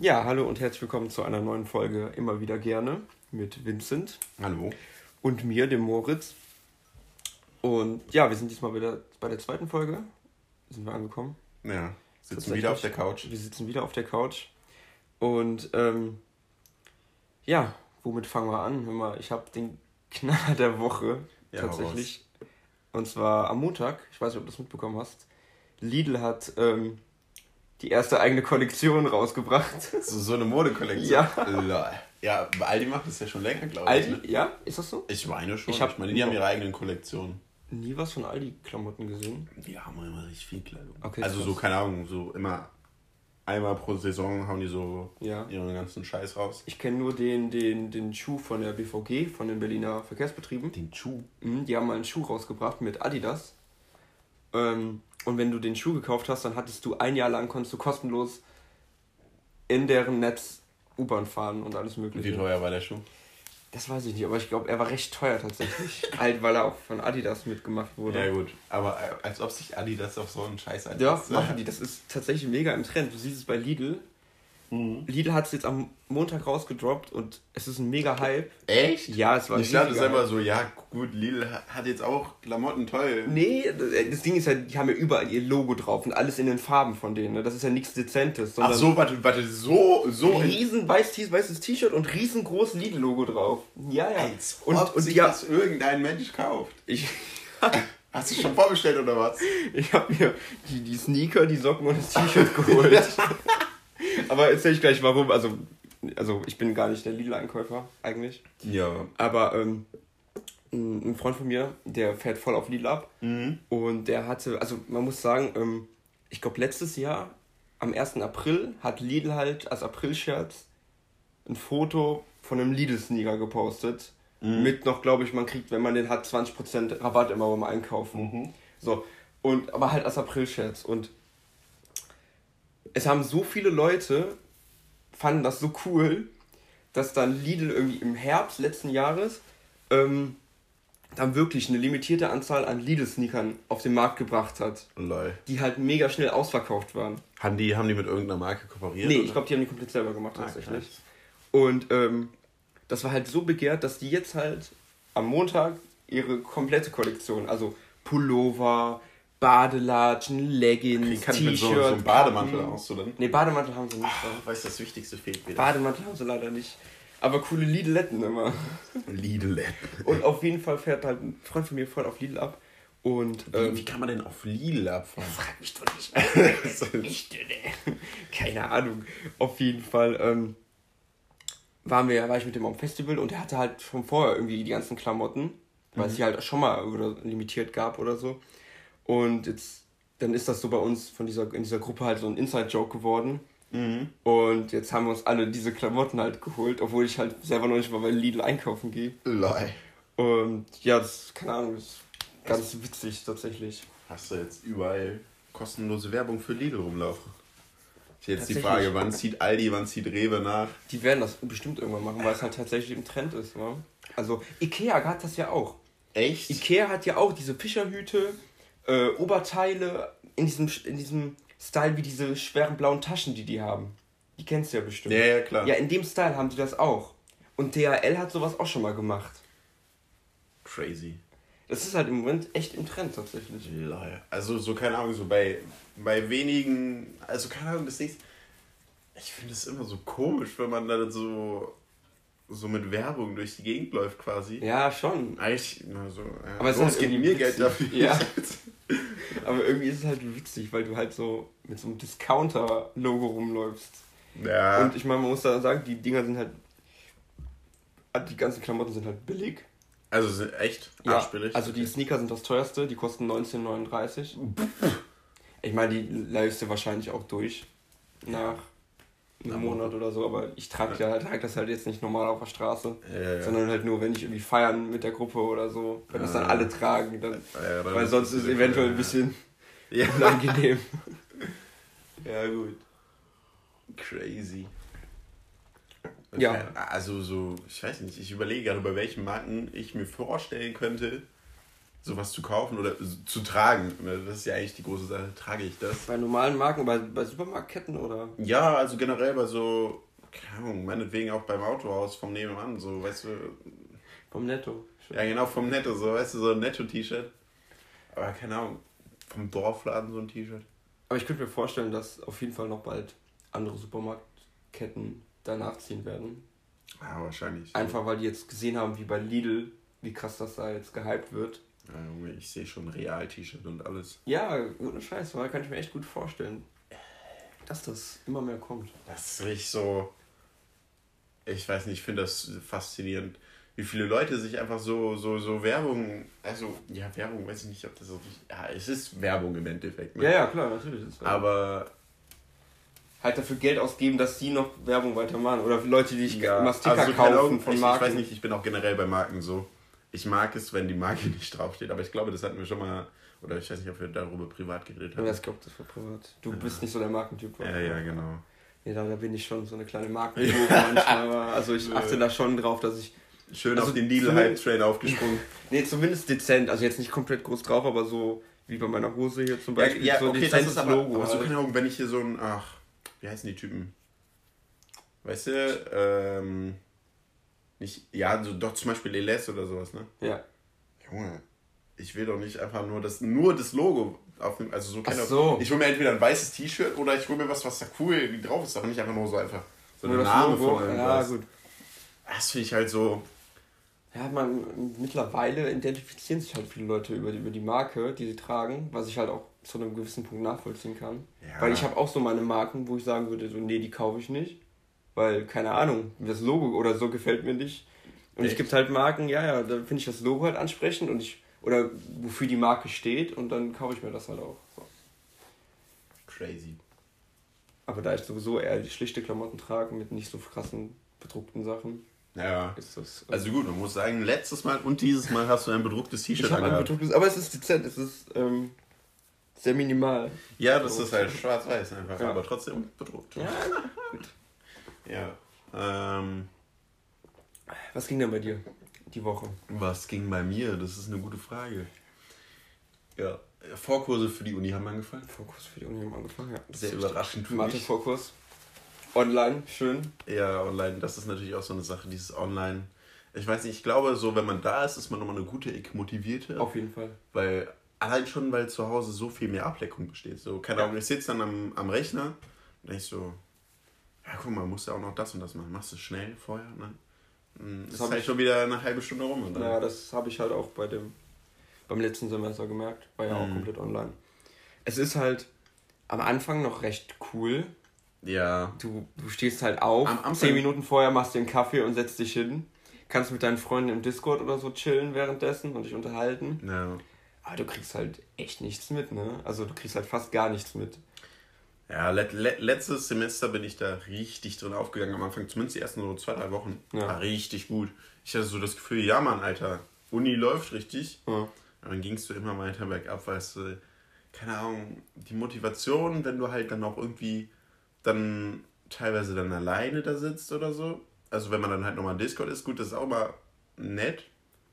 Ja, hallo und herzlich willkommen zu einer neuen Folge Immer wieder gerne mit Vincent. Hallo. Und mir, dem Moritz. Und ja, wir sind diesmal wieder bei der zweiten Folge. Sind wir angekommen. Ja, sitzen wieder auf der Couch. Wir sitzen wieder auf der Couch. Und ähm, ja, womit fangen wir an? Hör mal, ich habe den Knaller der Woche ja, tatsächlich. Und zwar am Montag, ich weiß nicht, ob du das mitbekommen hast. Lidl hat ähm, die erste eigene Kollektion rausgebracht. So, so eine Modekollektion? Ja. Ja, Aldi macht das ja schon länger, glaube ich. Aldi, ne? ja? Ist das so? Ich meine schon. Ich, hab, ich meine, die haben ihre eigenen Kollektionen. Nie was von Aldi-Klamotten gesehen? Die haben immer richtig viel Kleidung. Okay, also so, keine Ahnung, so immer einmal pro Saison hauen die so ja. ihren ganzen Scheiß raus. Ich kenne nur den, den, den Schuh von der BVG, von den Berliner Verkehrsbetrieben. Den Schuh? Mhm, die haben mal einen Schuh rausgebracht mit Adidas. Ähm, und wenn du den Schuh gekauft hast, dann hattest du ein Jahr lang, konntest du kostenlos in deren Netz U-Bahn fahren und alles mögliche. Wie teuer war der Schuh? Das weiß ich nicht, aber ich glaube, er war recht teuer tatsächlich. halt, weil er auch von Adidas mitgemacht wurde. Ja, gut. Aber äh, als ob sich Adidas auf so einen Scheiß einlässt. Ja, machen die. Das ist tatsächlich mega im Trend. Du siehst es bei Lidl. Mhm. Lidl hat es jetzt am Montag rausgedroppt und es ist ein mega Hype. Echt? Ja, es war Ich dachte selber so, ja gut, Lidl hat jetzt auch Klamotten toll. Nee, das Ding ist ja, die haben ja überall ihr Logo drauf und alles in den Farben von denen. Ne? Das ist ja nichts Dezentes. Ach so, warte, warte, so, so. Riesen weiß, weißes T-Shirt und riesengroß Lidl-Logo drauf. Ja, ja. Als und, ob und sich ja, das irgendein Mensch kauft. Ich... Hast du schon vorbestellt oder was? Ich habe mir die, die Sneaker, die Socken und das T-Shirt geholt. Aber erzähl ich gleich warum. Also, also ich bin gar nicht der Lidl-Einkäufer eigentlich. Ja. Aber ähm, ein Freund von mir, der fährt voll auf Lidl ab. Mhm. Und der hatte, also man muss sagen, ähm, ich glaube letztes Jahr, am 1. April, hat Lidl halt als April-Scherz ein Foto von einem Lidl-Sneaker gepostet. Mhm. Mit noch, glaube ich, man kriegt, wenn man den hat, 20% Rabatt immer beim Einkaufen. Mhm. So. Und, aber halt als April-Scherz. Und es haben so viele Leute, fanden das so cool, dass dann Lidl irgendwie im Herbst letzten Jahres ähm, dann wirklich eine limitierte Anzahl an Lidl-Sneakern auf den Markt gebracht hat. Lol. Die halt mega schnell ausverkauft waren. Haben die, haben die mit irgendeiner Marke kooperiert? Nee, oder? ich glaube, die haben die komplett selber gemacht ah, tatsächlich. Krass. Und ähm, das war halt so begehrt, dass die jetzt halt am Montag ihre komplette Kollektion, also Pullover, Badelatschen, Leggings, T-Shirt. So, so einen Bademantel aus, oder? Ne, Bademantel haben sie nicht. Ach, weißt du, das Wichtigste fehlt wieder. Bademantel haben sie leider nicht. Aber coole Lidletten immer. Lidletten. Und auf jeden Fall fährt halt ein Freund von mir voll auf Lidl ab. Und, ähm, wie, wie, kann man denn auf Lidl abfahren? Frag mich doch nicht. nicht denn, Keine Ahnung. Auf jeden Fall ähm, waren wir, war ich mit dem am Festival und er hatte halt schon vorher irgendwie die ganzen Klamotten, weil mhm. es die halt schon mal oder limitiert gab oder so. Und jetzt, dann ist das so bei uns von dieser, in dieser Gruppe halt so ein Inside-Joke geworden. Mhm. Und jetzt haben wir uns alle diese Klamotten halt geholt, obwohl ich halt selber noch nicht mal bei Lidl einkaufen gehe. Lei. Und ja, das, keine Ahnung, das ist ganz Was? witzig tatsächlich. Hast du jetzt überall kostenlose Werbung für Lidl rumlaufen? Ist jetzt die Frage, wann zieht Aldi, wann zieht Rewe nach? Die werden das bestimmt irgendwann machen, weil es halt tatsächlich im Trend ist. Ne? Also Ikea hat das ja auch. Echt? Ikea hat ja auch diese Fischerhüte, äh, Oberteile in diesem, in diesem Style wie diese schweren blauen Taschen, die die haben. Die kennst du ja bestimmt. Ja, ja, klar. Ja, in dem Style haben die das auch. Und DHL hat sowas auch schon mal gemacht. Crazy. Das ist halt im Moment echt im Trend tatsächlich. Also so, keine Ahnung, so bei, bei wenigen, also keine Ahnung, das nächste. Ich finde es immer so komisch, wenn man dann so so mit Werbung durch die Gegend läuft quasi. Ja, schon. Eigentlich, na so, ja, aber es ist halt mir Geld dafür. Ja. aber irgendwie ist es halt witzig, weil du halt so mit so einem Discounter-Logo rumläufst. Ja. Und ich meine, man muss da sagen, die Dinger sind halt, die ganzen Klamotten sind halt billig. Also sind echt arschbillig? Ja, also die Sneaker sind das teuerste, die kosten 19,39. ich meine, die läufst du wahrscheinlich auch durch nach einen Monat oder so, aber ich trage ja. trag das halt jetzt nicht normal auf der Straße, ja, ja. sondern halt nur, wenn ich irgendwie feiern mit der Gruppe oder so, wenn das dann alle tragen, dann, weil sonst ist es eventuell ein bisschen unangenehm. ja, gut. Crazy. Okay. Ja. Also so, ich weiß nicht, ich überlege gerade, bei welchen Marken ich mir vorstellen könnte, sowas zu kaufen oder zu tragen. Das ist ja eigentlich die große Sache. Trage ich das? Bei normalen Marken, bei, bei Supermarktketten oder? Ja, also generell bei so, keine Ahnung, meinetwegen auch beim Autohaus vom Nebenan, so, weißt du. Vom Netto. Ja, genau, vom Netto, so, weißt du, so ein Netto-T-Shirt. Aber keine Ahnung, vom Dorfladen so ein T-Shirt. Aber ich könnte mir vorstellen, dass auf jeden Fall noch bald andere Supermarktketten danach ziehen werden. Ja, wahrscheinlich. Einfach weil die jetzt gesehen haben, wie bei Lidl, wie krass das da jetzt gehypt wird. Ja, Junge, ich sehe schon Real-T-Shirt und alles. Ja, ohne Scheiß, weil kann ich mir echt gut vorstellen, dass das immer mehr kommt. Das ist richtig so. Ich weiß nicht, ich finde das faszinierend, wie viele Leute sich einfach so, so, so Werbung, also, ja, Werbung, weiß ich nicht, ob das so. Ja, es ist Werbung im Endeffekt. Ne? Ja, ja, klar, natürlich ist es Aber halt dafür Geld ausgeben, dass die noch Werbung weitermachen. Oder für Leute, die ich ja, Sticker also kaufen Ahnung, von Marken. Ich weiß nicht, ich bin auch generell bei Marken so. Ich mag es, wenn die Marke nicht draufsteht, aber ich glaube, das hatten wir schon mal, oder ich weiß nicht, ob wir darüber privat geredet haben. Ja, ich glaube, das war privat. Du ja. bist nicht so der Markentyp. Ja, ja, genau. Ja, da, bin ich schon so eine kleine Markentyp manchmal. Also ich achte da schon drauf, dass ich... Schön also auf den Lidl-Hype-Train aufgesprungen. nee, zumindest dezent. Also jetzt nicht komplett groß drauf, aber so wie bei meiner Hose hier zum Beispiel. Ja, ja so okay, das ist aber, Logo. Aber so, halt. keine Ahnung, wenn ich hier so ein... Ach, wie heißen die Typen? Weißt du, ähm, nicht, ja, so, doch zum Beispiel Leles oder sowas, ne? Ja. Junge, ich will doch nicht einfach nur das, nur das Logo auf dem, also so, keine so. Ich hole mir entweder ein weißes T-Shirt oder ich hole mir was, was da cool drauf ist, aber nicht einfach nur so einfach so ein Name Logo, von irgendwas. Ja, gut. Das finde ich halt so. Ja, man, mittlerweile identifizieren sich halt viele Leute über die, über die Marke, die sie tragen, was ich halt auch zu einem gewissen Punkt nachvollziehen kann. Ja. Weil ich habe auch so meine Marken, wo ich sagen würde, so, nee, die kaufe ich nicht. Weil, keine Ahnung, das Logo oder so gefällt mir nicht. Und Echt? es gibt halt Marken, ja, ja, da finde ich das Logo halt ansprechend und ich, oder wofür die Marke steht und dann kaufe ich mir das halt auch. So. Crazy. Aber da ich sowieso eher die schlichte Klamotten trage mit nicht so krassen bedruckten Sachen. Ja. Ist das, äh also gut, man muss sagen, letztes Mal und dieses Mal hast du ein bedrucktes T-Shirt angehabt. aber es ist dezent, es ist ähm, sehr minimal. Ja, das ist halt schwarz-weiß einfach, ja. aber trotzdem bedruckt. Ja, gut. Ja. Ähm, Was ging denn bei dir die Woche? Was ging bei mir? Das ist eine gute Frage. Ja, Vorkurse für die Uni haben angefangen. Vorkurse für die Uni haben angefangen, ja. Sehr überraschend für Mathe-Vorkurs. Online, schön. Ja, online. Das ist natürlich auch so eine Sache, dieses Online. Ich weiß nicht, ich glaube, so, wenn man da ist, ist man nochmal eine gute motivierte. Auf jeden Fall. Weil, allein schon, weil zu Hause so viel mehr Ableckung besteht. So, keine Ahnung, ich sitze dann am, am Rechner und denke so, ja, guck mal, musst du auch noch das und das machen. Machst du schnell vorher, ne? Hm, das ist halt schon wieder eine halbe Stunde rum. Und ja, das habe ich halt auch bei dem, beim letzten Semester gemerkt. War ja mhm. auch komplett online. Es ist halt am Anfang noch recht cool. Ja. Du, du stehst halt auf, am zehn Minuten vorher machst du den Kaffee und setzt dich hin. Kannst mit deinen Freunden im Discord oder so chillen währenddessen und dich unterhalten. Ja. Aber du kriegst halt echt nichts mit, ne? Also du kriegst halt fast gar nichts mit. Ja, let, let, letztes Semester bin ich da richtig drin aufgegangen. Am Anfang, zumindest die ersten so zwei, drei Wochen. Ja. War richtig gut. Ich hatte so das Gefühl, ja, Mann, Alter, Uni läuft richtig. Ja. Und dann gingst du immer weiter bergab, weißt du, keine Ahnung, die Motivation, wenn du halt dann auch irgendwie dann teilweise dann alleine da sitzt oder so. Also wenn man dann halt nochmal Discord ist, gut, das ist auch mal nett,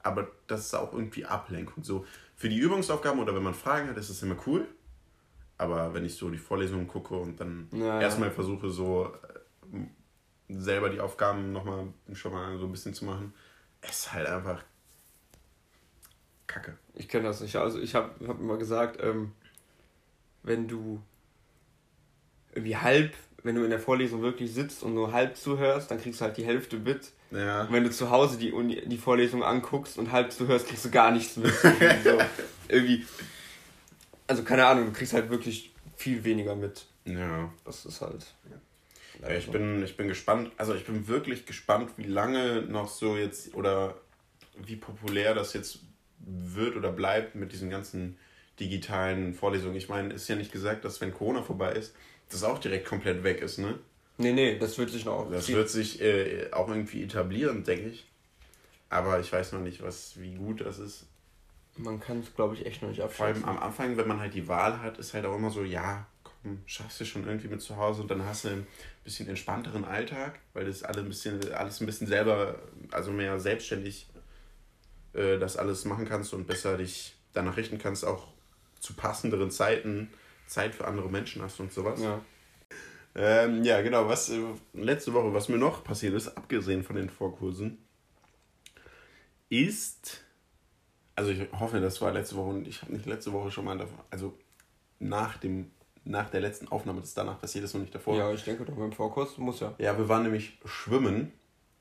aber das ist auch irgendwie Ablenkung. So für die Übungsaufgaben oder wenn man Fragen hat, ist das immer cool. Aber wenn ich so die Vorlesungen gucke und dann ja, erstmal versuche, so äh, selber die Aufgaben nochmal schon mal so ein bisschen zu machen, ist halt einfach Kacke. Ich kenne das nicht. Also ich habe hab immer gesagt, ähm, wenn du irgendwie halb, wenn du in der Vorlesung wirklich sitzt und nur halb zuhörst, dann kriegst du halt die Hälfte mit. Ja. Und wenn du zu Hause die, Uni, die Vorlesung anguckst und halb zuhörst, kriegst du gar nichts mit. so, irgendwie also keine Ahnung, du kriegst halt wirklich viel weniger mit. Ja. Das ist halt. Ja. ich, bin, ich bin gespannt, also ich bin wirklich gespannt, wie lange noch so jetzt oder wie populär das jetzt wird oder bleibt mit diesen ganzen digitalen Vorlesungen. Ich meine, ist ja nicht gesagt, dass wenn Corona vorbei ist, das auch direkt komplett weg ist, ne? Nee, nee, das wird sich noch. Das wird sich äh, auch irgendwie etablieren, denke ich. Aber ich weiß noch nicht, was, wie gut das ist. Man kann es, glaube ich, echt noch nicht abschätzen. Vor allem am Anfang, wenn man halt die Wahl hat, ist halt auch immer so, ja, komm, schaffst du schon irgendwie mit zu Hause und dann hast du einen bisschen entspannteren Alltag, weil das alle ein bisschen, alles ein bisschen selber, also mehr selbstständig äh, das alles machen kannst und besser dich danach richten kannst, auch zu passenderen Zeiten Zeit für andere Menschen hast und sowas. Ja. Ähm, ja, genau. Was äh, letzte Woche, was mir noch passiert ist, abgesehen von den Vorkursen, ist, also ich hoffe, das war letzte Woche und ich habe nicht letzte Woche schon mal davon, also nach dem nach der letzten Aufnahme, das danach passiert ist und nicht davor. Ja, ich denke doch beim Vorkurs muss ja. Ja, wir waren nämlich schwimmen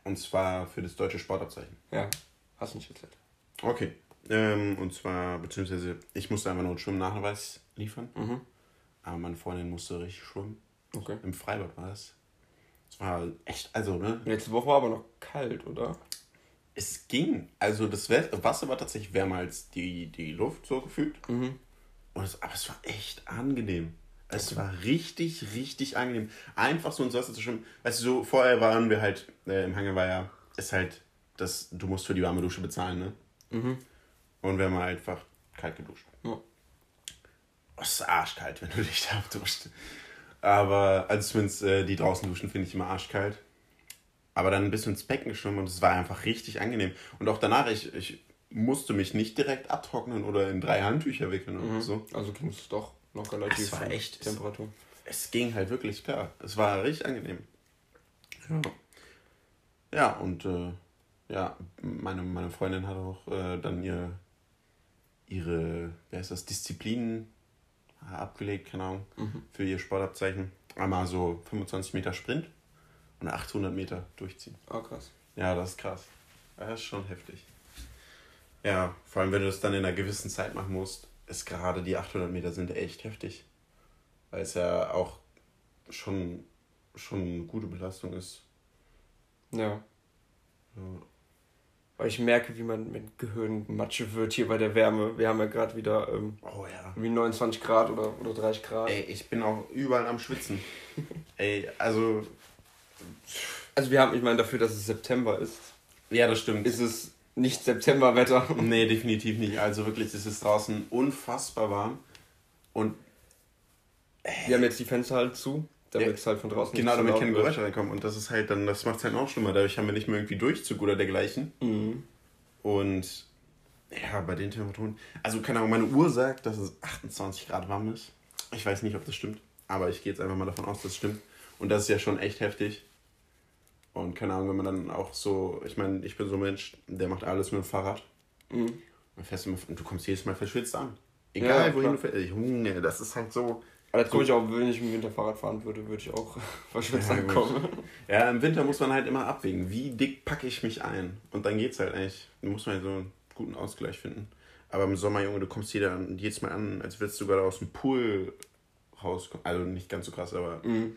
und zwar für das deutsche Sportabzeichen. Ja, hast du nicht erzählt. Okay. Ähm, und zwar, beziehungsweise, ich musste einfach nur einen Schwimmnachweis liefern. Mhm. Aber meine Freundin musste richtig schwimmen. Okay. Im Freibad war das. Es war echt, also, ne? Letzte Woche war aber noch kalt, oder? Es ging. Also das Wasser war tatsächlich wärmer als die, die Luft, so gefühlt. Mhm. Und es, aber es war echt angenehm. Es okay. war richtig, richtig angenehm. Einfach so ins Wasser zu schwimmen. Weißt du, so vorher waren wir halt, äh, im Hangar war ja, ist halt, das, du musst für die warme Dusche bezahlen, ne? Mhm. Und wir haben einfach kalt geduscht. Ja. Oh, es ist arschkalt, wenn du dich da duscht. Aber, also zumindest äh, die draußen duschen finde ich immer arschkalt. Aber dann ein bisschen ins Becken geschwommen und es war einfach richtig angenehm. Und auch danach, ich, ich musste mich nicht direkt abtrocknen oder in drei Handtücher wickeln mhm. oder so. Also ging es doch noch relativ es war echt Temperatur. Es, es, ging halt wirklich klar. Es war richtig angenehm. Ja. Ja, und äh, ja, meine, meine Freundin hat auch äh, dann ihr, ihre, wer ist das, Disziplinen abgelegt, keine Ahnung, mhm. für ihr Sportabzeichen. Einmal so 25 Meter Sprint und 800 Meter durchziehen. Oh, krass. Ja, das ist krass. Das ist schon heftig. Ja, vor allem, wenn du das dann in einer gewissen Zeit machen musst, ist gerade die 800 Meter sind echt heftig. Weil es ja auch schon, schon eine gute Belastung ist. Ja. ja. Weil ich merke, wie man mit Gehirn Matsche wird hier bei der Wärme. Wir haben ja gerade wieder ähm, oh, ja. wie 29 Grad oder, oder 30 Grad. Ey, ich bin auch überall am Schwitzen. Ey, also. Also wir haben, ich meine, dafür, dass es September ist. Ja, das stimmt. Ist es nicht Septemberwetter. Nee, definitiv nicht. Also wirklich, es ist draußen unfassbar warm. Und. Ey. Wir haben jetzt die Fenster halt zu damit ja, es halt von draußen Genau, damit keine Geräusche reinkommen. Und das ist halt dann, das macht es halt auch schlimmer. Dadurch haben wir nicht mehr irgendwie Durchzug oder dergleichen. Mhm. Und ja, bei den Temperaturen. Also, keine Ahnung, meine Uhr sagt, dass es 28 Grad warm ist. Ich weiß nicht, ob das stimmt. Aber ich gehe jetzt einfach mal davon aus, dass es stimmt. Und das ist ja schon echt heftig. Und keine Ahnung, wenn man dann auch so, ich meine, ich bin so ein Mensch, der macht alles mit dem Fahrrad. Mhm. Und du kommst jedes Mal verschwitzt an. Egal, ja, wohin du fährst. Junge, das ist halt so. Aber das komme ich auch, wenn ich im Winter Fahrrad fahren würde, würde ich auch verschwitzt ja, ankommen. Ja, im Winter muss man halt immer abwägen, wie dick packe ich mich ein. Und dann geht's halt eigentlich. Da muss man halt so einen guten Ausgleich finden. Aber im Sommer, Junge, du kommst jeder, jedes Mal an, als würdest du gerade aus dem Pool rauskommen. Also nicht ganz so krass, aber mhm.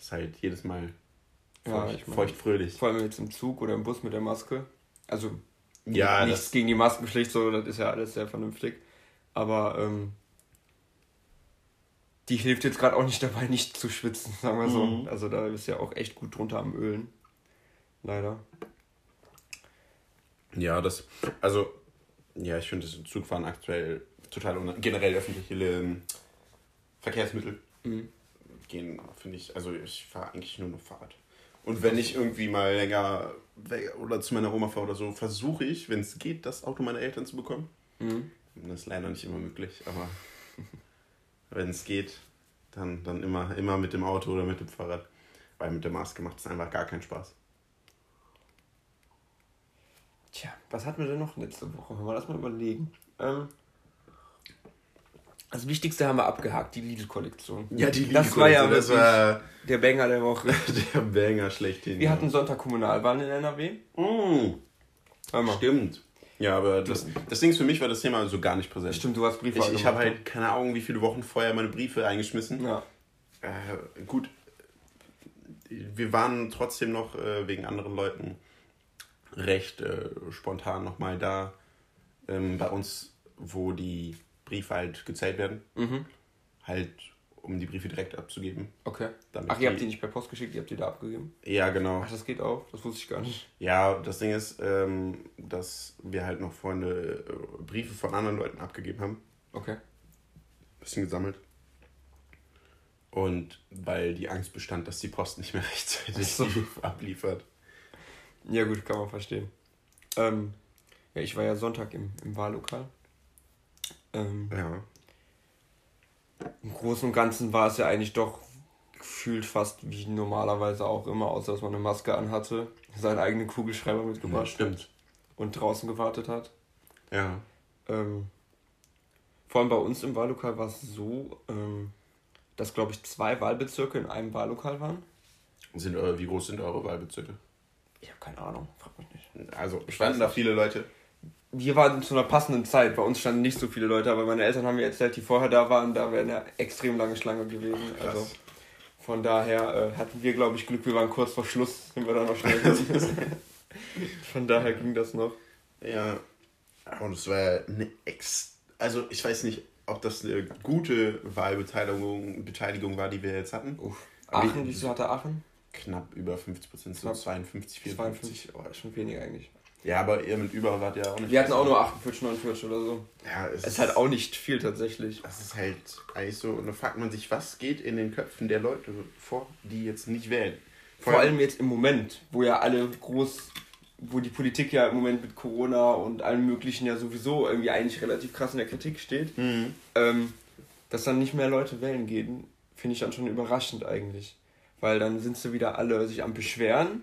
ist halt jedes Mal ja, ich mein, feucht fröhlich. Vor allem jetzt im Zug oder im Bus mit der Maske. Also ja, nichts gegen die Maskenpflicht, so, das ist ja alles sehr vernünftig. Aber ähm, die hilft jetzt gerade auch nicht dabei, nicht zu schwitzen, sagen wir so. Mhm. Also da ist ja auch echt gut drunter am Ölen. Leider. Ja, das, also, ja, ich finde das Zugfahren aktuell total generell öffentliche ähm, Verkehrsmittel mhm. gehen, finde ich, also ich fahre eigentlich nur noch Fahrrad. Und wenn ich irgendwie mal länger weg oder zu meiner Oma fahre oder so, versuche ich, wenn es geht, das Auto meiner Eltern zu bekommen. Mhm. Das ist leider nicht immer möglich, aber wenn es geht, dann, dann immer, immer mit dem Auto oder mit dem Fahrrad. Weil mit der Maske macht es einfach gar keinen Spaß. Tja, was hatten wir denn noch letzte Woche? Wenn wir das mal überlegen. Ähm, das Wichtigste haben wir abgehakt, die Lidl-Kollektion. Ja, die Lidl-Kollektion. Das war ja das war der Banger der Woche. der Banger schlechthin. Wir ja. hatten Sonntag Kommunalwahlen in NRW. Mm. Stimmt. Ja, aber das, das Ding ist, für mich war das Thema so gar nicht präsent. Stimmt, du hast Briefe Ich, ich habe halt keine Ahnung, wie viele Wochen vorher meine Briefe eingeschmissen. Ja. Äh, gut, wir waren trotzdem noch äh, wegen anderen Leuten recht äh, spontan nochmal da ähm, bei uns, wo die Briefe halt gezählt werden. Mhm. Halt um die Briefe direkt abzugeben. Okay. Ach, ihr habt die nicht per Post geschickt, ihr habt die da abgegeben? Ja, genau. Ach, das geht auch? Das wusste ich gar nicht. Ja, das Ding ist, ähm, dass wir halt noch Freunde äh, Briefe von anderen Leuten abgegeben haben. Okay. Bisschen gesammelt. Und weil die Angst bestand, dass die Post nicht mehr rechtzeitig so. abliefert. Ja, gut, kann man verstehen. Ähm, ja, ich war ja Sonntag im, im Wahllokal. Ähm, ja. Im Großen und Ganzen war es ja eigentlich doch gefühlt fast wie normalerweise auch immer, außer dass man eine Maske anhatte, seinen eigenen Kugelschreiber mitgebracht ja, und draußen gewartet hat. Ja. Ähm, vor allem bei uns im Wahllokal war es so, ähm, dass, glaube ich, zwei Wahlbezirke in einem Wahllokal waren. Sind, äh, wie groß sind eure Wahlbezirke? Ich habe keine Ahnung, frag mich nicht. Also standen da viele Leute? Wir waren zu einer passenden Zeit. Bei uns standen nicht so viele Leute, aber meine Eltern haben mir erzählt, die vorher da waren, da wäre eine extrem lange Schlange gewesen. Krass. Also von daher äh, hatten wir, glaube ich, Glück. Wir waren kurz vor Schluss, sind wir da noch schnell Von daher ging das noch. Ja, und es war eine ex. Also ich weiß nicht, ob das eine gute Wahlbeteiligung Beteiligung war, die wir jetzt hatten. Uff. Aachen, wie viel hatte Aachen? Knapp über 50 Prozent, so 52, 54. 52, oh, schon weniger eigentlich. Ja, aber ihr mit über wart ja auch nicht. Wir hatten auch nur 48, 49 oder so. Ja, es, es ist halt auch nicht viel tatsächlich. Das ist halt eigentlich so. Und da fragt man sich, was geht in den Köpfen der Leute vor, die jetzt nicht wählen. Vor, Vor allem jetzt im Moment, wo ja alle groß, wo die Politik ja im Moment mit Corona und allem Möglichen ja sowieso irgendwie eigentlich relativ krass in der Kritik steht, mhm. ähm, dass dann nicht mehr Leute wählen gehen, finde ich dann schon überraschend eigentlich. Weil dann sind sie wieder alle sich am Beschweren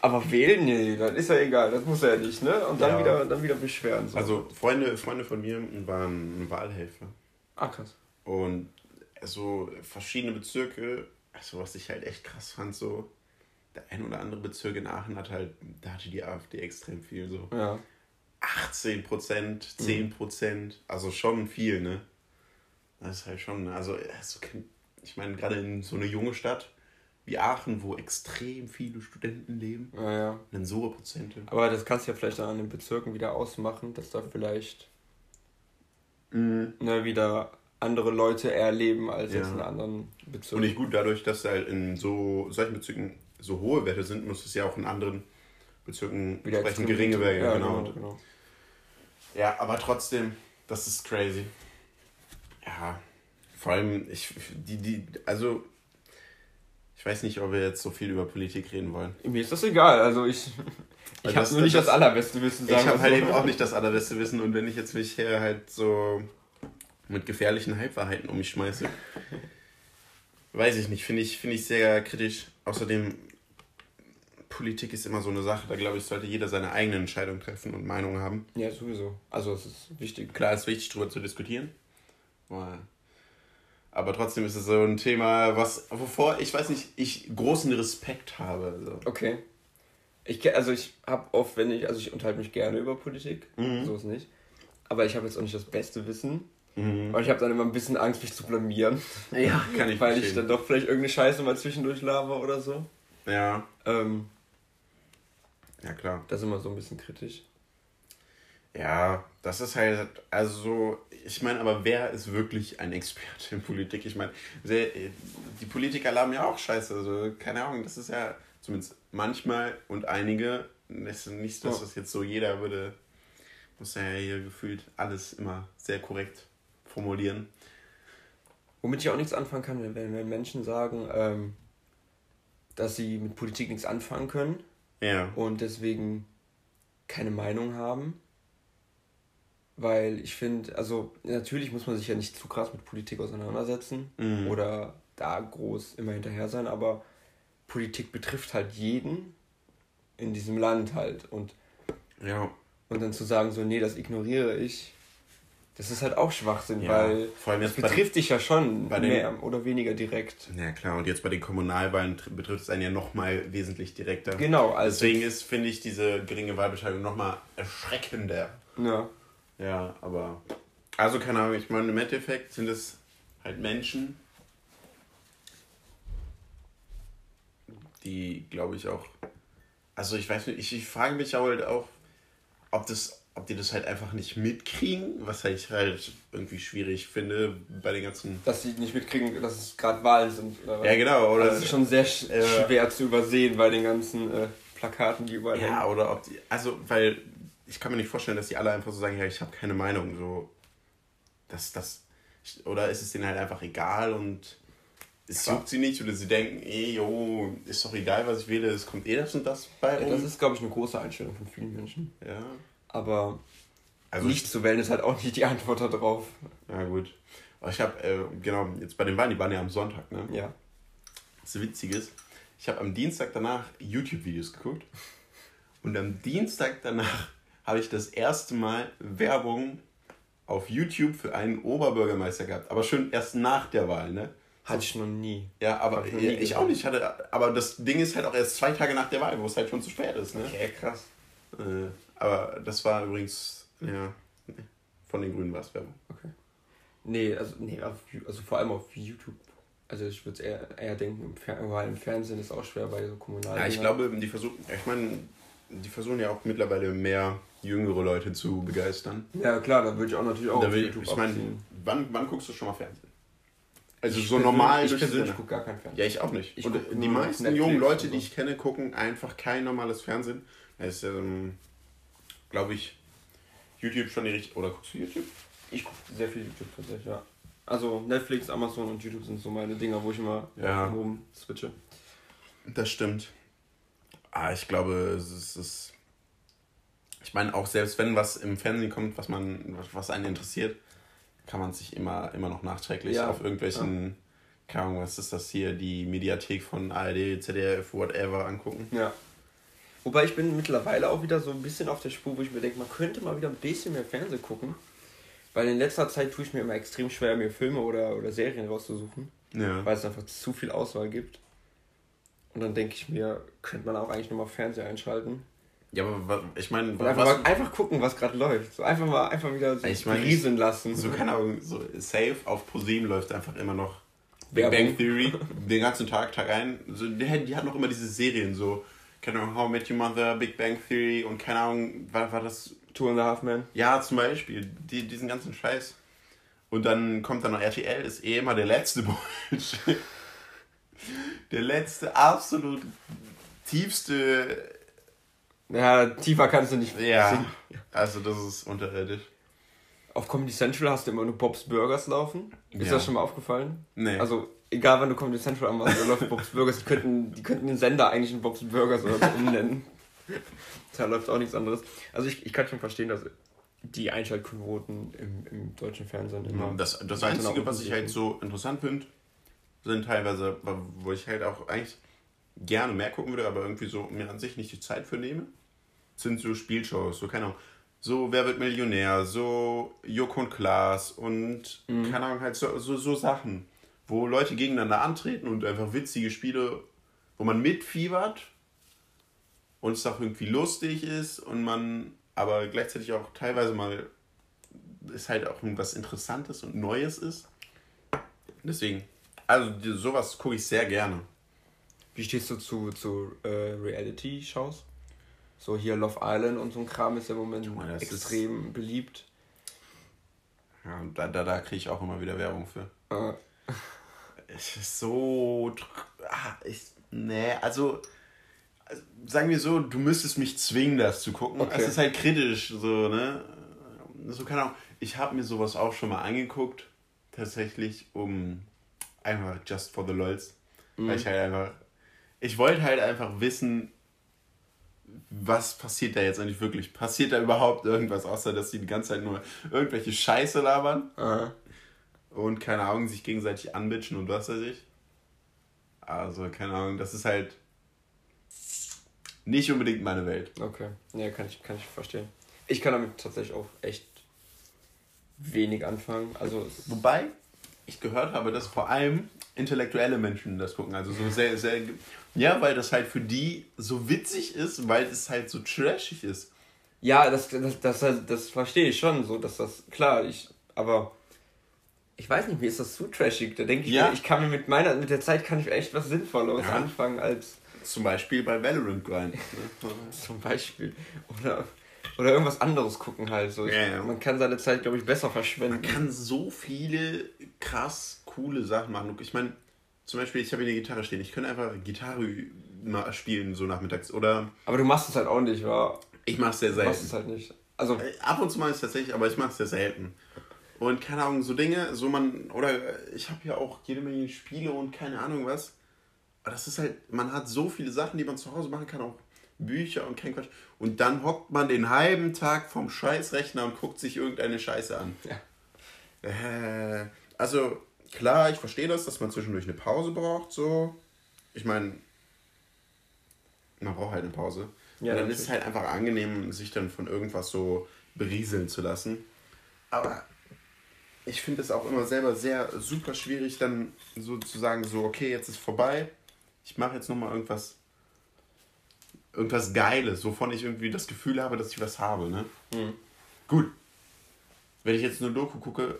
aber wählen, nee, das ist ja egal, das muss er ja nicht, ne? Und dann, ja. wieder, dann wieder beschweren. So. Also Freunde, Freunde von mir waren Wahlhelfer. Ah, krass. Und so verschiedene Bezirke, also was ich halt echt krass fand, so der ein oder andere Bezirk in Aachen hat halt, da hatte die AfD extrem viel, so. Ja. 18 Prozent, 10 Prozent, mhm. also schon viel, ne? Das ist halt schon, also, ich meine, gerade in so eine junge Stadt, wie Aachen, wo extrem viele Studenten leben. Ja, ja. Dann so Prozente. Aber das kannst du ja vielleicht dann an den Bezirken wieder ausmachen, dass da vielleicht mhm. ne, wieder andere Leute erleben als ja. jetzt in anderen Bezirken. Und nicht gut, dadurch, dass halt in so solchen Bezirken so hohe Werte sind, muss es ja auch in anderen Bezirken wieder entsprechend geringe Werte. Ja, genau. Genau, genau. Ja, aber trotzdem, das ist crazy. Ja, vor allem, ich, die, die, also ich weiß nicht, ob wir jetzt so viel über Politik reden wollen. Mir ist das egal. Also ich, ich habe nur nicht das, das, allerbeste Wissen. Sagen ich habe halt eben auch nicht das allerbeste Wissen. Und wenn ich jetzt mich hier halt so mit gefährlichen Halbwahrheiten um mich schmeiße, weiß ich nicht. Finde ich, find ich sehr kritisch. Außerdem, Politik ist immer so eine Sache. Da glaube ich, sollte jeder seine eigene Entscheidung treffen und Meinung haben. Ja, sowieso. Also es ist wichtig. Klar, es ist wichtig, darüber zu diskutieren. Aber aber trotzdem ist es so ein Thema, was, wovor ich weiß nicht, ich großen Respekt habe. So. Okay. Ich, also ich habe oft, wenn ich, also ich unterhalte mich gerne über Politik, mhm. so ist nicht. Aber ich habe jetzt auch nicht das beste Wissen. Mhm. Und ich habe dann immer ein bisschen Angst, mich zu blamieren. Ja, kann ich Weil verstehen. ich dann doch vielleicht irgendeine Scheiße mal zwischendurch laber oder so. Ja. Ähm, ja, klar. Das ist immer so ein bisschen kritisch. Ja, das ist halt, also, ich meine, aber wer ist wirklich ein Experte in Politik? Ich meine, die Politiker laben ja auch scheiße, also, keine Ahnung, das ist ja zumindest manchmal und einige, das ist nicht, dass das jetzt so jeder würde, muss ja hier gefühlt alles immer sehr korrekt formulieren. Womit ich auch nichts anfangen kann, wenn, wenn Menschen sagen, ähm, dass sie mit Politik nichts anfangen können ja. und deswegen keine Meinung haben weil ich finde, also natürlich muss man sich ja nicht zu krass mit Politik auseinandersetzen mhm. oder da groß immer hinterher sein, aber Politik betrifft halt jeden in diesem Land halt und ja. und dann zu sagen so nee, das ignoriere ich, das ist halt auch Schwachsinn, ja, weil vor allem jetzt das betrifft den, dich ja schon mehr den, oder weniger direkt. Ja klar, und jetzt bei den Kommunalwahlen betrifft es einen ja nochmal wesentlich direkter. Genau, also deswegen ist finde ich diese geringe Wahlbeteiligung nochmal erschreckender. Ja. Ja, aber. Also, keine Ahnung, ich meine, im Endeffekt sind es halt Menschen, die, glaube ich, auch. Also, ich weiß nicht, ich, ich frage mich halt auch, ob das ob die das halt einfach nicht mitkriegen, was halt ich halt irgendwie schwierig finde bei den ganzen. Dass sie nicht mitkriegen, dass es gerade Wahlen sind. Oder ja, genau. Oder das ist schon sehr sch äh, schwer zu übersehen bei den ganzen äh, Plakaten, die überall Ja, hängen. oder ob die. Also, weil ich kann mir nicht vorstellen, dass die alle einfach so sagen, ja, ich habe keine Meinung. So, das, das, oder ist es denen halt einfach egal und es juckt sie nicht oder sie denken, ey, jo, ist doch egal, was ich wähle, es kommt eh das und das bei rum. Ja, das ist, glaube ich, eine große Einstellung von vielen Menschen. Ja. Aber Also nicht zu wählen ist halt auch nicht die Antwort darauf. Ja, gut. Aber ich habe, äh, genau, jetzt bei den Wahlen, die waren ja am Sonntag, ne? Ja. Das Witzige ist, ich habe am Dienstag danach YouTube-Videos geguckt. Und am Dienstag danach habe ich das erste Mal Werbung auf YouTube für einen Oberbürgermeister gehabt. Aber schon erst nach der Wahl, ne? Hatte ich noch nie. Ja, aber ich, ich auch nicht. Hatte, aber das Ding ist halt auch erst zwei Tage nach der Wahl, wo es halt schon zu spät ist, ne? Okay, krass. Äh, aber das war übrigens, ja, von den Grünen war es Werbung. Okay. Nee, also, nee, also vor allem auf YouTube. Also ich würde eher, eher denken, weil im Fernsehen ist auch schwer bei so kommunalen. Ja, ich glaube, die versuchen, ich meine, die versuchen ja auch mittlerweile mehr jüngere Leute zu begeistern. Ja klar, da würde ich auch natürlich auch da will, YouTube Ich meine, wann, wann guckst du schon mal Fernsehen? Also ich so normal. Ich persönlich gucke gar kein Fernsehen. Ja, ich auch nicht. Ich Und die meisten Netflix jungen Leute, die ich kenne, gucken einfach kein normales Fernsehen. Es ist, ähm, glaube ich, YouTube schon die richtige. Oder guckst du YouTube? Ich gucke sehr viel YouTube tatsächlich, ja. Also Netflix, Amazon und YouTube sind so meine Dinger, wo ich immer ja. oben switche. Das stimmt. Ah, ich glaube, es ist. Ich meine, auch selbst wenn was im Fernsehen kommt, was man, was einen interessiert, kann man sich immer, immer noch nachträglich ja. auf irgendwelchen, ja. keine Ahnung, was ist das hier, die Mediathek von ARD, ZDF, whatever angucken. Ja. Wobei ich bin mittlerweile auch wieder so ein bisschen auf der Spur, wo ich mir denke, man könnte mal wieder ein bisschen mehr Fernsehen gucken. Weil in letzter Zeit tue ich mir immer extrem schwer, mir Filme oder, oder Serien rauszusuchen. Ja. Weil es einfach zu viel Auswahl gibt. Und dann denke ich mir, könnte man auch eigentlich nochmal Fernseher einschalten. Ja, aber ich meine, einfach, einfach gucken, was gerade läuft. So einfach mal einfach wieder so ich mein, rieseln lassen. So keine Ahnung, so safe auf ProSieben läuft einfach immer noch Big Bang Theory den ganzen Tag, Tag ein. So, die, die hat noch immer diese Serien, so, keine Ahnung, How I Met Your Mother, Big Bang Theory und keine Ahnung, war, war das Two and a Half Men. Ja, zum Beispiel. Die, diesen ganzen Scheiß. Und dann kommt dann noch RTL, ist eh immer der letzte Bullshit. der letzte, absolut tiefste. Ja, tiefer kannst du nicht. Ja. Singen. Also, das ist unterirdisch. Auf Comedy Central hast du immer nur Bob's Burgers laufen. Ist ja. das schon mal aufgefallen? Nee. Also, egal wann du Comedy Central anmachst, da läuft Bob's Burgers. Die könnten, die könnten den Sender eigentlich in Bob's Burgers oder so umnennen. da läuft auch nichts anderes. Also ich, ich kann schon verstehen, dass die Einschaltquoten im, im deutschen Fernsehen immer. Das, das Einzige, was ich halt so interessant finde, sind teilweise, wo ich halt auch eigentlich gerne mehr gucken würde, aber irgendwie so mir an sich nicht die Zeit für nehme, sind so Spielshows, so keine Ahnung. So Wer wird Millionär, so Joko und Klaas und mhm. keine Ahnung, halt so, so, so Sachen, wo Leute gegeneinander antreten und einfach witzige Spiele, wo man mitfiebert und es auch irgendwie lustig ist und man aber gleichzeitig auch teilweise mal ist halt auch was Interessantes und Neues ist. Deswegen, also sowas gucke ich sehr gerne. Wie stehst du zu, zu äh, Reality-Shows? So hier Love Island und so ein Kram ist im Moment meine, extrem ist, beliebt. Ja, da, da, da kriege ich auch immer wieder Werbung für. Äh. Es ist so. Ah, ich, nee, also sagen wir so, du müsstest mich zwingen, das zu gucken. Okay. Es ist halt kritisch, so, ne? So, keine Ahnung. Ich habe mir sowas auch schon mal angeguckt, tatsächlich, um einfach just for the lols. Mhm. Weil ich halt einfach. Ich wollte halt einfach wissen, was passiert da jetzt eigentlich wirklich? Passiert da überhaupt irgendwas, außer dass sie die ganze Zeit nur irgendwelche Scheiße labern? Aha. Und keine Ahnung, sich gegenseitig anbitschen und was weiß ich. Also, keine Ahnung, das ist halt nicht unbedingt meine Welt. Okay, ja, kann ich, kann ich verstehen. Ich kann damit tatsächlich auch echt wenig anfangen. Also Wobei ich gehört habe, dass vor allem intellektuelle Menschen das gucken. Also so sehr, sehr. Ja, weil das halt für die so witzig ist, weil es halt so trashig ist. Ja, das, das, das, das verstehe ich schon so, dass das. Klar, ich. Aber. Ich weiß nicht, wie ist das zu trashig? Da denke ich, ja. mir, ich kann mir mit meiner, mit der Zeit kann ich echt was Sinnvolleres ja. anfangen als zum Beispiel bei Valorant grinden. Ne? Zum Beispiel. Oder, oder irgendwas anderes gucken halt. So. Ja, ja. Man kann seine Zeit, glaube ich, besser verschwenden. Man kann so viele krass coole Sachen machen. Ich meine, zum Beispiel, ich habe hier eine Gitarre stehen. Ich könnte einfach Gitarre spielen, so nachmittags. Oder. Aber du machst es halt auch nicht, wa? Ich mach's sehr selten. Du machst es halt nicht. Also. Äh, ab und zu mal ist es tatsächlich, aber ich mach's sehr selten. Und keine Ahnung, so Dinge, so man. Oder ich habe ja auch jede Menge Spiele und keine Ahnung was. Aber das ist halt, man hat so viele Sachen, die man zu Hause machen kann, auch Bücher und kein Quatsch. Und dann hockt man den halben Tag vom Scheißrechner und guckt sich irgendeine Scheiße an. Ja. Äh, also, klar, ich verstehe das, dass man zwischendurch eine Pause braucht, so. Ich meine, man braucht halt eine Pause. Ja, und dann ist es halt einfach angenehm, sich dann von irgendwas so berieseln zu lassen. Aber ich finde es auch immer selber sehr super schwierig, dann so zu sagen, so, okay, jetzt ist vorbei. Ich mache jetzt nochmal irgendwas, irgendwas Geiles, wovon ich irgendwie das Gefühl habe, dass ich was habe. Ne? Mhm. Gut. Wenn ich jetzt nur Doku gucke,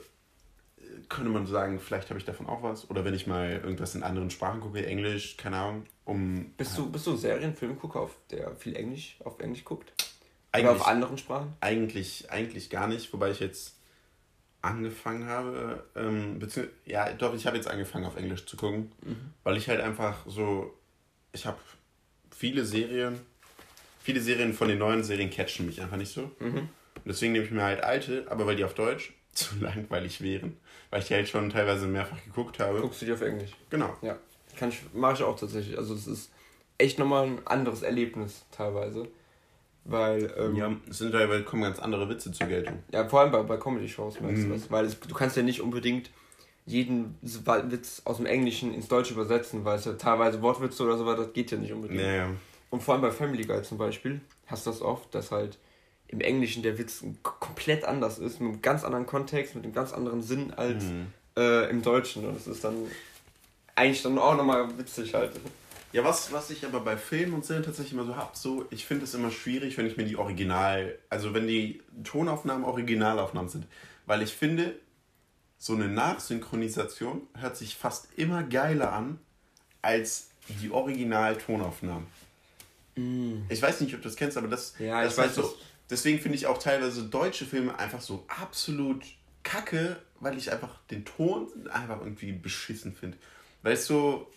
könnte man sagen, vielleicht habe ich davon auch was. Oder wenn ich mal irgendwas in anderen Sprachen gucke, Englisch, keine Ahnung, um. Bist du, bist du Serien, Filmgucker, auf der viel Englisch auf Englisch guckt? Eigentlich, Oder auf anderen Sprachen? Eigentlich, eigentlich gar nicht, wobei ich jetzt angefangen habe, ähm, ja, doch, ich habe jetzt angefangen auf Englisch zu gucken, mhm. weil ich halt einfach so, ich habe viele Serien, viele Serien von den neuen Serien catchen mich einfach nicht so. Mhm. Und deswegen nehme ich mir halt alte, aber weil die auf Deutsch zu langweilig wären, weil ich die halt schon teilweise mehrfach geguckt habe. Guckst du die auf Englisch? Genau. Ja, kann ich, mache ich auch tatsächlich. Also es ist echt nochmal ein anderes Erlebnis teilweise. Weil, ähm, ja, es sind teilweise kommen ganz andere Witze zur Geltung. Ja, vor allem bei, bei Comedy-Shows, weißt mhm. du Weil es, du kannst ja nicht unbedingt jeden Witz aus dem Englischen ins Deutsche übersetzen, weil es ja teilweise Wortwitze oder so weiter, das geht ja nicht unbedingt. Ja, ja. Und vor allem bei Family Guy zum Beispiel hast du das oft, dass halt im Englischen der Witz komplett anders ist, mit einem ganz anderen Kontext, mit einem ganz anderen Sinn als mhm. äh, im Deutschen. Und das ist dann eigentlich dann auch nochmal witzig halt. Ja, was, was ich aber bei Filmen und Serien tatsächlich immer so habe, so, ich finde es immer schwierig, wenn ich mir die Original, also wenn die Tonaufnahmen Originalaufnahmen sind. Weil ich finde, so eine Nachsynchronisation hört sich fast immer geiler an als die Original-Tonaufnahmen. Mm. Ich weiß nicht, ob du das kennst, aber das, ja, das ich weiß so. Deswegen finde ich auch teilweise deutsche Filme einfach so absolut kacke, weil ich einfach den Ton einfach irgendwie beschissen finde. Weil es so,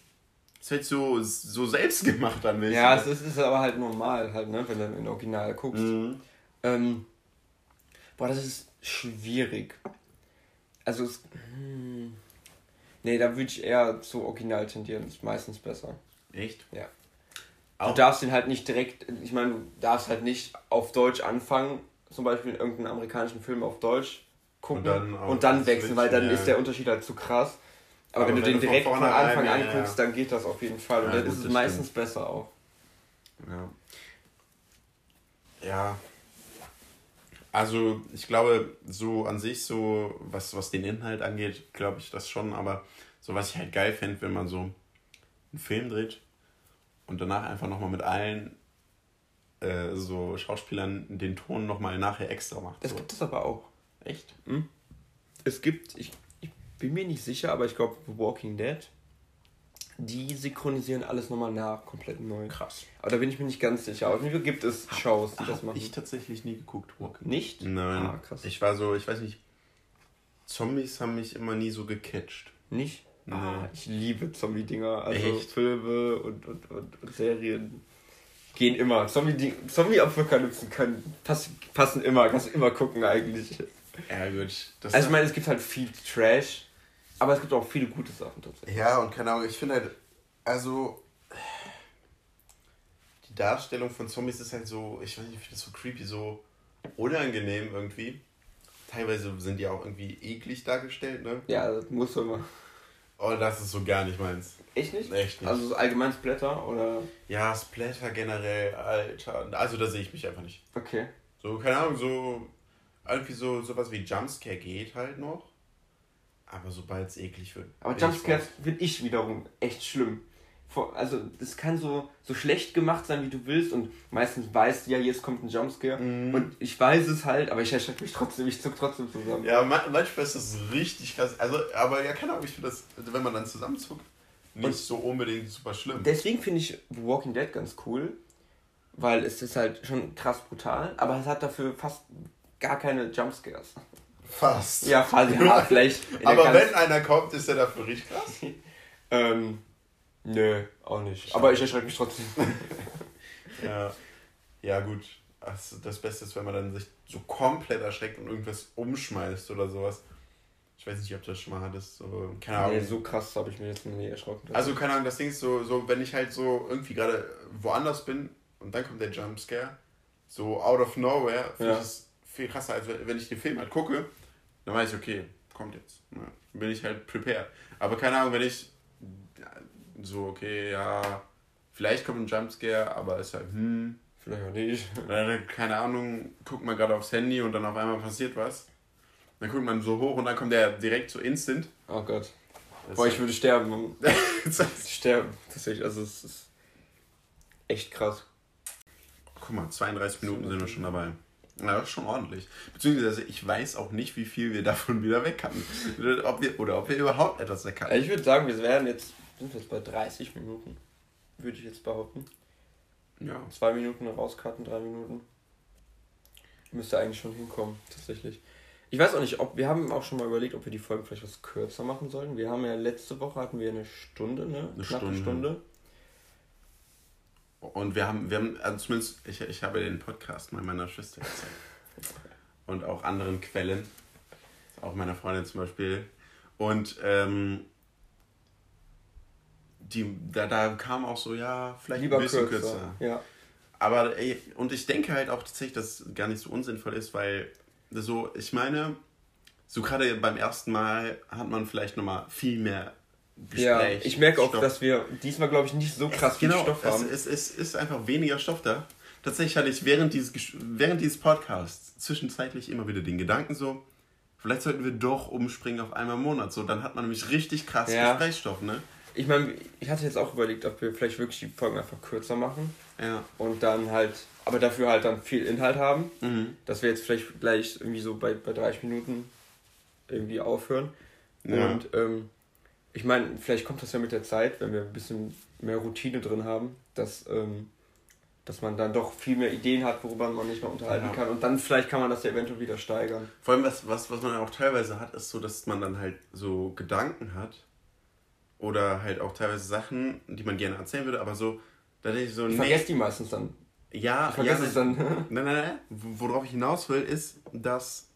es halt so, so selbst gemacht an mich. Ja, es ist, ist aber halt normal, halt, ne, wenn du in Original guckst. Mhm. Ähm, boah, das ist schwierig. Also es. Hm, nee, da würde ich eher zu Original tendieren. Ist meistens besser. Echt? Ja. Auch. Du darfst ihn halt nicht direkt, ich meine, du darfst halt nicht auf Deutsch anfangen, zum Beispiel in irgendeinem amerikanischen Film auf Deutsch gucken und dann, und dann wechseln, weil dann ja. ist der Unterschied halt zu krass. Aber, Aber wenn, wenn, du den direkt von, Anfang an anguckst, ja. dann geht das auf jeden Fall. Und dann gut, ist es meistens stimmt. besser auch. Ja. Ja. Also ich glaube, so an sich, so was, was den Inhalt angeht, glaube ich das schon. Aber so was ich halt geil fände, wenn man so einen Film dreht und danach einfach nochmal mit allen äh, so Schauspielern den Ton nochmal nachher extra macht. Das so. gibt es aber auch. Echt? Hm? Es gibt, ich, ich bin mir nicht sicher, aber ich glaube Walking Dead, die synchronisieren alles nochmal nach, komplett neu. Krass. Aber da bin ich mir nicht ganz sicher. Auf jeden Fall gibt es Shows, die hab das machen. ich tatsächlich nie geguckt, Walking Nicht? Nein. Ah, krass. Ich war so, ich weiß nicht, Zombies haben mich immer nie so gecatcht. Nicht? Ah, ich liebe Zombie-Dinger. Also Echt? Filme und, und, und, und, Serien gehen immer. Zombie-Apokalypsen können passen, passen immer. Kannst du immer gucken eigentlich. Ja, gut. Das also ich meine, es gibt halt viel Trash, aber es gibt auch viele gute Sachen tatsächlich. Ja, und keine Ahnung, ich finde halt, also die Darstellung von Zombies ist halt so, ich weiß nicht, ich finde das so creepy, so unangenehm irgendwie. Teilweise sind die auch irgendwie eklig dargestellt, ne? Ja, das muss immer. Oh, das ist so gar nicht meins. Echt nicht? Echt nicht. Also so allgemein Splatter oder? Ja, Splatter generell, Alter. Also da sehe ich mich einfach nicht. Okay. So, keine Ahnung, so irgendwie so sowas wie Jumpscare geht halt noch. Aber sobald es eklig wird. Aber Jumpscares finde ich wiederum echt schlimm also das kann so, so schlecht gemacht sein, wie du willst und meistens weißt du ja, jetzt kommt ein Jumpscare mm. und ich weiß es halt, aber ich erschrecke mich trotzdem, ich zuck trotzdem zusammen. Ja, manchmal ist das richtig krass, also, aber ja, keine Ahnung, ich finde das, also wenn man dann zusammenzuckt, nicht und so unbedingt super schlimm. Deswegen finde ich The Walking Dead ganz cool, weil es ist halt schon krass brutal, aber es hat dafür fast gar keine Jumpscares. Fast. Ja, fast, ja, vielleicht. aber wenn einer kommt, ist er dafür richtig krass. ähm, Nö, auch nicht. Aber ich erschrecke mich trotzdem. ja. Ja, gut. Also das Beste ist, wenn man dann sich so komplett erschreckt und irgendwas umschmeißt oder sowas. Ich weiß nicht, ob du das schon mal hattest. So, keine Ahnung. Nee, so krass habe ich mir jetzt noch nie erschrocken. Also, keine Ahnung, das Ding ist so, so wenn ich halt so irgendwie gerade woanders bin und dann kommt der Jumpscare, so out of nowhere, finde ja. ich das viel krasser, als wenn ich den Film halt gucke, dann weiß ich, okay, kommt jetzt. Ja, bin ich halt prepared. Aber keine Ahnung, wenn ich so, okay, ja, vielleicht kommt ein Jumpscare, aber ist halt, hm. Vielleicht auch nicht. keine Ahnung, guckt man gerade aufs Handy und dann auf einmal passiert was. Dann guckt man so hoch und dann kommt der direkt so instant. Oh Gott. Das Boah, ich würde sterben. sterben, tatsächlich. Also, es ist echt krass. Guck mal, 32 Minuten sind wir schon dabei. Ja, das ist schon ordentlich. Beziehungsweise ich weiß auch nicht, wie viel wir davon wieder weg hatten. ob wir, oder ob wir überhaupt etwas weg hatten. Ich würde sagen, wir werden jetzt, sind wir jetzt bei 30 Minuten. Würde ich jetzt behaupten. Ja. Zwei Minuten rauskarten, drei Minuten. Müsste eigentlich schon hinkommen, tatsächlich. Ich weiß auch nicht, ob wir haben auch schon mal überlegt, ob wir die Folgen vielleicht was kürzer machen sollen. Wir haben ja letzte Woche hatten wir eine Stunde, ne? Eine knappe Stunde. Stunde. Und wir haben, wir haben, also zumindest, ich, ich habe den Podcast mal meiner Schwester erzählt. Und auch anderen Quellen. Auch meiner Freundin zum Beispiel. Und ähm, die, da, da kam auch so, ja, vielleicht Lieber ein bisschen kürzer. kürzer. Ja. Aber ey, und ich denke halt auch tatsächlich, dass es gar nicht so unsinnvoll ist, weil so, ich meine, so gerade beim ersten Mal hat man vielleicht nochmal viel mehr Gespräch. Ja, ich merke auch, Stoff. dass wir diesmal, glaube ich, nicht so krass es, viel genau, Stoff haben. Es, es, es ist einfach weniger Stoff da. Tatsächlich hatte ich während dieses, während dieses Podcasts zwischenzeitlich immer wieder den Gedanken so, vielleicht sollten wir doch umspringen auf einmal im Monat. So, dann hat man nämlich richtig krass ja. Gesprächsstoff, ne? Ich meine, ich hatte jetzt auch überlegt, ob wir vielleicht wirklich die Folgen einfach kürzer machen. Ja. Und dann halt, aber dafür halt dann viel Inhalt haben. Mhm. Dass wir jetzt vielleicht gleich irgendwie so bei, bei 30 Minuten irgendwie aufhören. Ja. Und ähm, ich meine, vielleicht kommt das ja mit der Zeit, wenn wir ein bisschen mehr Routine drin haben, dass, ähm, dass man dann doch viel mehr Ideen hat, worüber man nicht mehr unterhalten ja. kann. Und dann vielleicht kann man das ja eventuell wieder steigern. Vor allem, was, was, was man auch teilweise hat, ist so, dass man dann halt so Gedanken hat oder halt auch teilweise Sachen, die man gerne erzählen würde, aber so, da denke ich so, ich nee. vergesse die meistens dann. Ja, ich vergesse ja, es dann. nein, nein, nein. Worauf ich hinaus will, ist, dass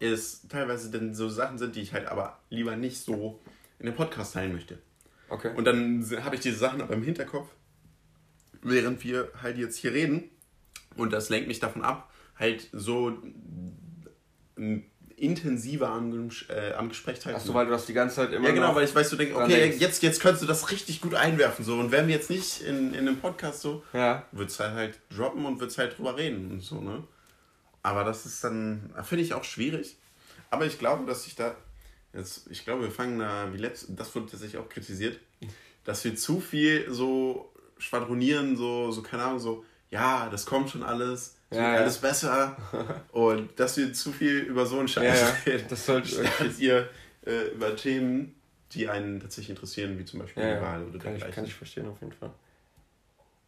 es teilweise dann so Sachen sind, die ich halt aber lieber nicht so in den Podcast teilen möchte. Okay. Und dann habe ich diese Sachen aber im Hinterkopf, während wir halt jetzt hier reden. Und das lenkt mich davon ab, halt so intensiver am, äh, am Gespräch teilzunehmen. Achso, weil du das die ganze Zeit immer. Ja, genau, weil ich weiß, du denkst, okay, jetzt, jetzt könntest du das richtig gut einwerfen. So. Und wenn wir jetzt nicht in, in einem Podcast so, ja. wird es halt, halt droppen und wird es halt drüber reden und so, ne? Aber das ist dann, finde ich auch schwierig. Aber ich glaube, dass ich da, jetzt, ich glaube, wir fangen da, wie letzt, das wurde tatsächlich auch kritisiert, dass wir zu viel so schwadronieren, so, so keine Ahnung, so, ja, das kommt schon alles, ja, ja. alles besser. und dass wir zu viel über so einen Scheiß ja, reden. Das sollte statt ihr äh, über Themen, die einen tatsächlich interessieren, wie zum Beispiel ja, die Wahl oder kann ich, kann ich verstehen, auf jeden Fall.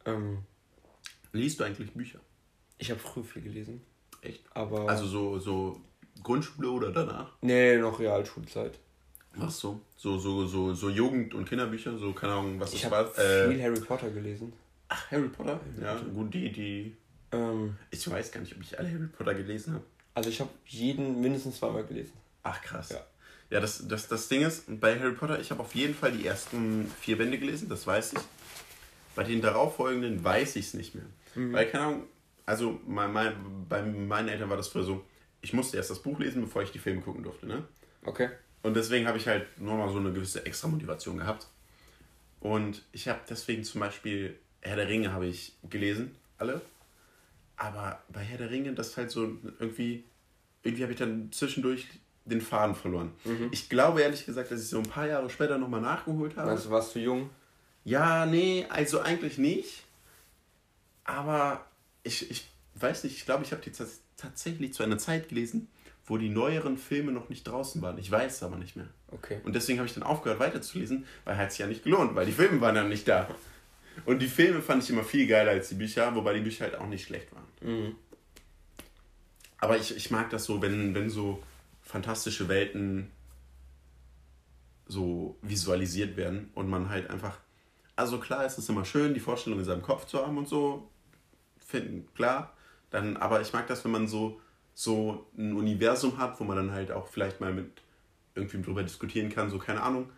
Ähm, Liest du eigentlich Bücher? Ich habe früh viel gelesen. Echt? Aber also so, so Grundschule oder danach? Nee, noch Realschulzeit. Ach so, so, so, so, so Jugend- und Kinderbücher, so keine Ahnung, was das ich war. Äh, viel Harry Potter gelesen. Ach, Harry Potter? Ja, gut, die, die. Ähm, ich weiß gar nicht, ob ich alle Harry Potter gelesen habe. Also ich habe jeden mindestens zweimal gelesen. Ach krass. Ja, ja das, das, das Ding ist, bei Harry Potter, ich habe auf jeden Fall die ersten vier Bände gelesen, das weiß ich. Bei den darauffolgenden weiß ich es nicht mehr. Mhm. Weil, keine Ahnung, also mein, mein, bei meinen Eltern war das früher so, ich musste erst das Buch lesen, bevor ich die Filme gucken durfte, ne? Okay. Und deswegen habe ich halt nur mal so eine gewisse extra Motivation gehabt. Und ich habe deswegen zum Beispiel Herr der Ringe habe ich gelesen, alle. Aber bei Herr der Ringe, das ist halt so irgendwie, irgendwie habe ich dann zwischendurch den Faden verloren. Mhm. Ich glaube ehrlich gesagt, dass ich so ein paar Jahre später nochmal nachgeholt habe. Meinst du, warst du jung? Ja, nee, also eigentlich nicht. Aber ich, ich weiß nicht, ich glaube, ich habe die tatsächlich zu einer Zeit gelesen, wo die neueren Filme noch nicht draußen waren. Ich weiß es aber nicht mehr. Okay. Und deswegen habe ich dann aufgehört weiterzulesen, weil hat sich ja nicht gelohnt, weil die Filme waren dann nicht da. Und die Filme fand ich immer viel geiler als die Bücher, wobei die Bücher halt auch nicht schlecht waren. Mhm. Aber ich, ich mag das so, wenn, wenn so fantastische Welten so visualisiert werden und man halt einfach. Also klar ist es immer schön, die Vorstellung in seinem Kopf zu haben und so, finden, klar. Dann, aber ich mag das, wenn man so, so ein Universum hat, wo man dann halt auch vielleicht mal mit irgendwem drüber diskutieren kann, so keine Ahnung,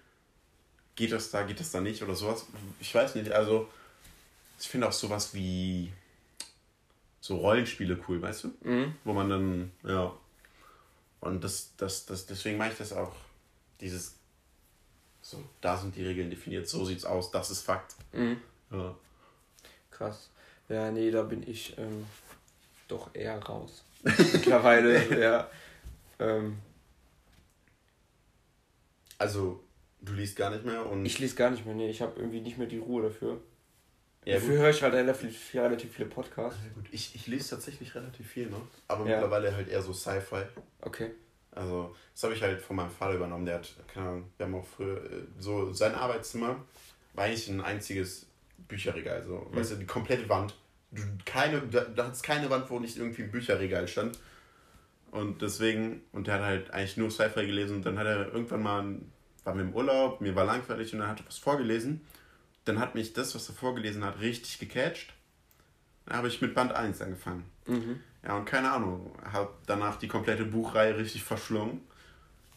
geht das da, geht das da nicht oder sowas. Ich weiß nicht, also Ich finde auch sowas wie so Rollenspiele cool, weißt du? Mhm. Wo man dann, ja. Und das, das, das, deswegen mache ich das auch. Dieses, so, da sind die Regeln definiert, so sieht's aus, das ist Fakt. Mhm. Ja. Krass. Ja, nee, da bin ich ähm, doch eher raus. Mittlerweile, ja. Ähm, also, du liest gar nicht mehr und. Ich lese gar nicht mehr, nee, ich habe irgendwie nicht mehr die Ruhe dafür. Ja, dafür höre ich halt relativ, relativ viele Podcasts. Ja, gut. Ich, ich lese tatsächlich relativ viel, ne? Aber ja. mittlerweile halt eher so Sci-Fi. Okay. Also, das habe ich halt von meinem Vater übernommen. Der hat, keine Ahnung, wir haben auch früher, äh, so sein Arbeitszimmer war eigentlich ein einziges Bücherregal. So, mhm. weißt du, die komplette Wand. Du, keine, da, da hat es keine Wand, wo nicht irgendwie ein Bücherregal stand. Und deswegen, und der hat halt eigentlich nur Sci-Fi gelesen und dann hat er irgendwann mal, war mir im Urlaub, mir war langweilig und dann hat er was vorgelesen. Dann hat mich das, was er vorgelesen hat, richtig gecatcht. Dann habe ich mit Band 1 angefangen. Mhm. Ja, und keine Ahnung, habe danach die komplette Buchreihe richtig verschlungen.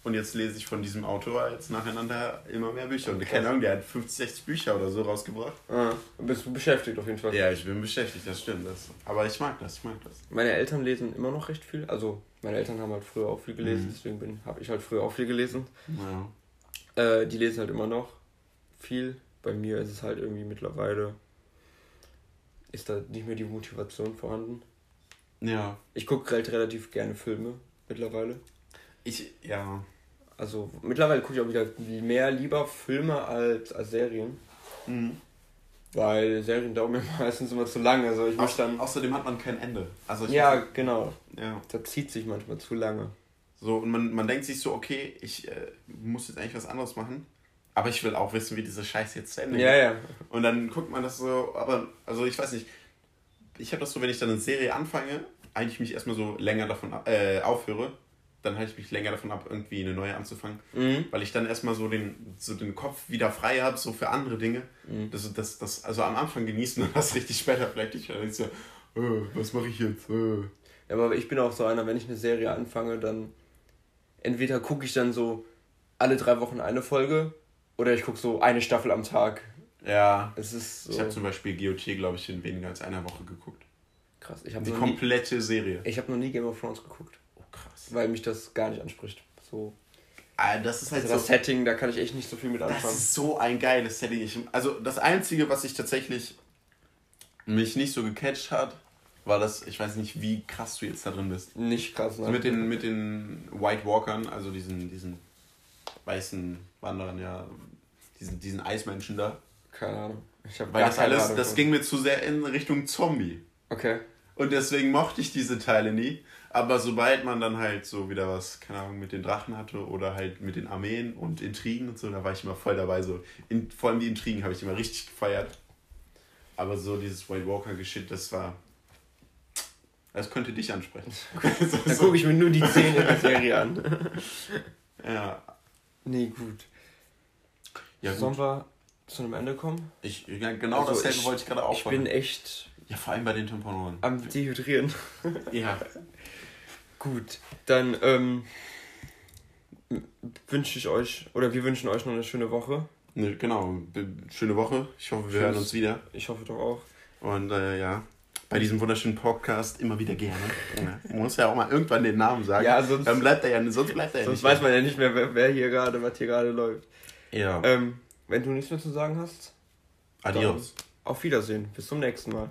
Und jetzt lese ich von diesem Autor jetzt nacheinander immer mehr Bücher. Und keine Ahnung, der hat 50, 60 Bücher oder so rausgebracht. Ah, bist du beschäftigt auf jeden Fall. Ja, ich bin beschäftigt, das stimmt. Das. Aber ich mag das, ich mag das. Meine Eltern lesen immer noch recht viel. Also meine Eltern haben halt früher auch viel gelesen, mhm. deswegen habe ich halt früher auch viel gelesen. Ja. Äh, die lesen halt immer noch viel. Bei mir ist es halt irgendwie mittlerweile, ist da nicht mehr die Motivation vorhanden. Ja. Ich gucke halt relativ gerne Filme mittlerweile. Ich, ja. Also mittlerweile gucke ich auch wieder mehr lieber Filme als, als Serien. Mhm. Weil Serien dauern mir meistens immer zu lange. Also ich Au dann außerdem hat man kein Ende. Also ja, muss, genau. Ja. Da zieht sich manchmal zu lange. So, und man, man denkt sich so, okay, ich äh, muss jetzt eigentlich was anderes machen. Aber ich will auch wissen, wie diese Scheiße jetzt zu Ende geht. Ja, ja. Und dann guckt man das so, aber, also ich weiß nicht, ich habe das so, wenn ich dann eine Serie anfange, eigentlich mich erstmal so länger davon äh, aufhöre, dann halte ich mich länger davon ab, irgendwie eine neue anzufangen. Mhm. Weil ich dann erstmal so den, so den Kopf wieder frei habe, so für andere Dinge. Mhm. Das, das, das, also am Anfang genießen und das richtig später vielleicht nicht. Dann ist ja, äh, was mache ich jetzt? Äh. Ja, aber ich bin auch so einer, wenn ich eine Serie anfange, dann entweder gucke ich dann so alle drei Wochen eine Folge oder ich gucke so eine Staffel am Tag. Ja. Es ist so. Ich habe zum Beispiel GOT, glaube ich, in weniger als einer Woche geguckt. Krass. Ich Die komplette nie, Serie. Ich habe noch nie Game of Thrones geguckt weil mich das gar nicht anspricht. So. Ah, das ist halt also das so, Setting, da kann ich echt nicht so viel mit anfangen. Das ist so ein geiles Setting. Ich, also das Einzige, was ich tatsächlich mich nicht so gecatcht hat, war das, ich weiß nicht, wie krass du jetzt da drin bist. Nicht krass, nein. Mit den, mit den White Walkern, also diesen, diesen weißen Wanderern, ja, diesen, diesen Eismenschen da. Keine Ahnung. Ich hab Weil das alles, Ahnung das ging mir zu sehr in Richtung Zombie. Okay. Und deswegen mochte ich diese Teile nie. Aber sobald man dann halt so wieder was, keine Ahnung, mit den Drachen hatte oder halt mit den Armeen und Intrigen und so, da war ich immer voll dabei. So. In, vor allem die Intrigen habe ich immer richtig gefeiert. Aber so dieses White Walker-Geschicht, das war. Das könnte dich ansprechen. so, Dann gucke ich mir nur die Szene der Serie an. ja. Nee, gut. Ja, gut. Sollen wir zu einem Ende kommen? Ich, ja, genau also dasselbe ich, wollte ich gerade auch Ich bin echt. Ja, vor allem bei den Temponoren. Am Dehydrieren. ja. Gut, dann ähm, wünsche ich euch, oder wir wünschen euch noch eine schöne Woche. Ne, genau, schöne Woche. Ich hoffe, wir Tschüss. hören uns wieder. Ich hoffe doch auch. Und äh, ja, bei diesem wunderschönen Podcast immer wieder gerne. Man muss ja auch mal irgendwann den Namen sagen. Ja, sonst, Dann bleibt er ja, sonst bleibt er sonst nicht. weiß man ja nicht mehr, wer, wer hier gerade, was hier gerade läuft. Ja. Ähm, wenn du nichts mehr zu sagen hast. Adios. Auf Wiedersehen. Bis zum nächsten Mal.